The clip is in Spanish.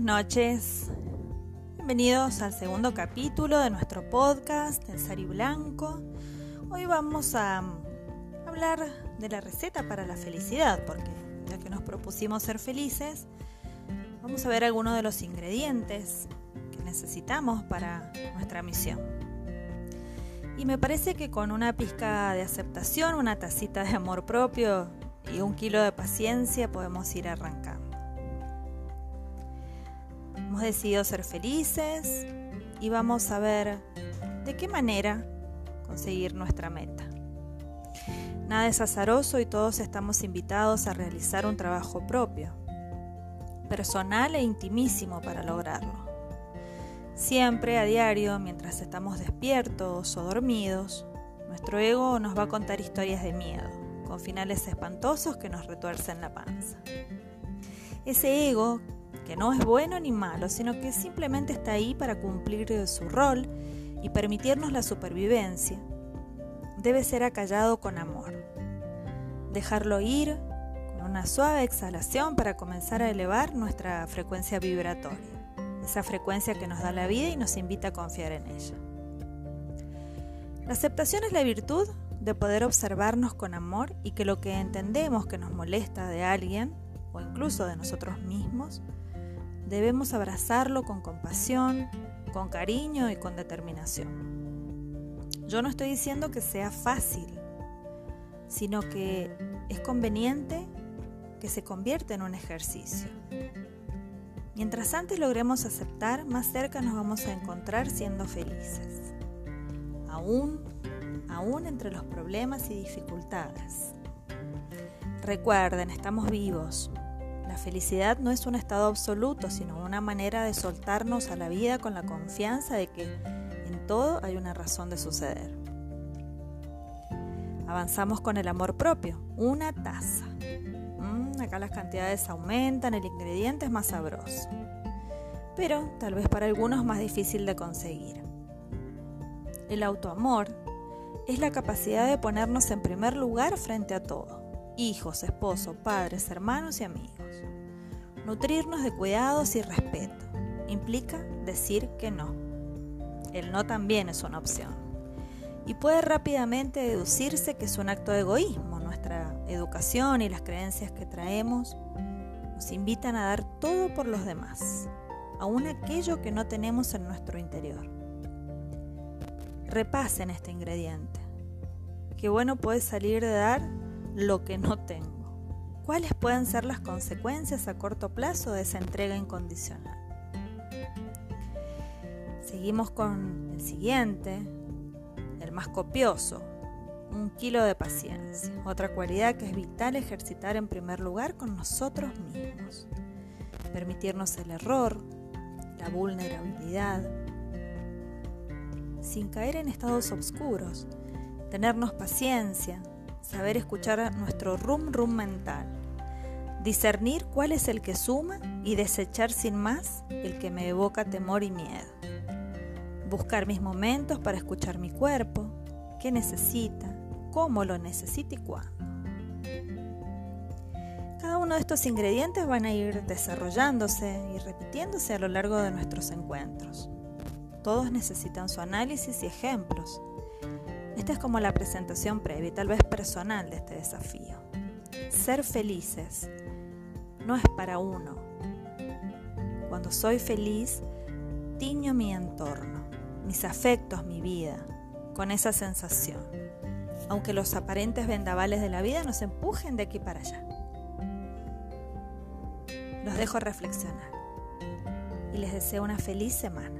Buenas noches. Bienvenidos al segundo capítulo de nuestro podcast, El Sari Blanco. Hoy vamos a hablar de la receta para la felicidad, porque ya que nos propusimos ser felices, vamos a ver algunos de los ingredientes que necesitamos para nuestra misión. Y me parece que con una pizca de aceptación, una tacita de amor propio y un kilo de paciencia podemos ir arrancando. Hemos decidido ser felices y vamos a ver de qué manera conseguir nuestra meta. Nada es azaroso y todos estamos invitados a realizar un trabajo propio, personal e intimísimo para lograrlo. Siempre a diario, mientras estamos despiertos o dormidos, nuestro ego nos va a contar historias de miedo, con finales espantosos que nos retuercen la panza. Ese ego, que no es bueno ni malo, sino que simplemente está ahí para cumplir su rol y permitirnos la supervivencia, debe ser acallado con amor. Dejarlo ir con una suave exhalación para comenzar a elevar nuestra frecuencia vibratoria esa frecuencia que nos da la vida y nos invita a confiar en ella. La aceptación es la virtud de poder observarnos con amor y que lo que entendemos que nos molesta de alguien o incluso de nosotros mismos, debemos abrazarlo con compasión, con cariño y con determinación. Yo no estoy diciendo que sea fácil, sino que es conveniente que se convierta en un ejercicio. Mientras antes logremos aceptar, más cerca nos vamos a encontrar siendo felices. Aún, aún entre los problemas y dificultades. Recuerden, estamos vivos. La felicidad no es un estado absoluto, sino una manera de soltarnos a la vida con la confianza de que en todo hay una razón de suceder. Avanzamos con el amor propio, una taza acá las cantidades aumentan, el ingrediente es más sabroso. Pero tal vez para algunos más difícil de conseguir. El autoamor es la capacidad de ponernos en primer lugar frente a todo. Hijos, esposo, padres, hermanos y amigos. Nutrirnos de cuidados y respeto. Implica decir que no. El no también es una opción. Y puede rápidamente deducirse que es un acto de egoísmo, nuestra educación y las creencias que traemos nos invitan a dar todo por los demás, aún aquello que no tenemos en nuestro interior. Repasen este ingrediente. Qué bueno puede salir de dar lo que no tengo. ¿Cuáles pueden ser las consecuencias a corto plazo de esa entrega incondicional? Seguimos con el siguiente, el más copioso, un kilo de paciencia, otra cualidad que es vital ejercitar en primer lugar con nosotros mismos. Permitirnos el error, la vulnerabilidad, sin caer en estados oscuros, tenernos paciencia, saber escuchar nuestro rum rum mental, discernir cuál es el que suma y desechar sin más el que me evoca temor y miedo. Buscar mis momentos para escuchar mi cuerpo, qué necesita, cómo lo necesita y cuándo. Cada uno de estos ingredientes van a ir desarrollándose y repitiéndose a lo largo de nuestros encuentros. Todos necesitan su análisis y ejemplos. Esta es como la presentación previa y tal vez personal de este desafío. Ser felices no es para uno. Cuando soy feliz, tiño mi entorno, mis afectos, mi vida, con esa sensación aunque los aparentes vendavales de la vida nos empujen de aquí para allá. Los dejo reflexionar y les deseo una feliz semana.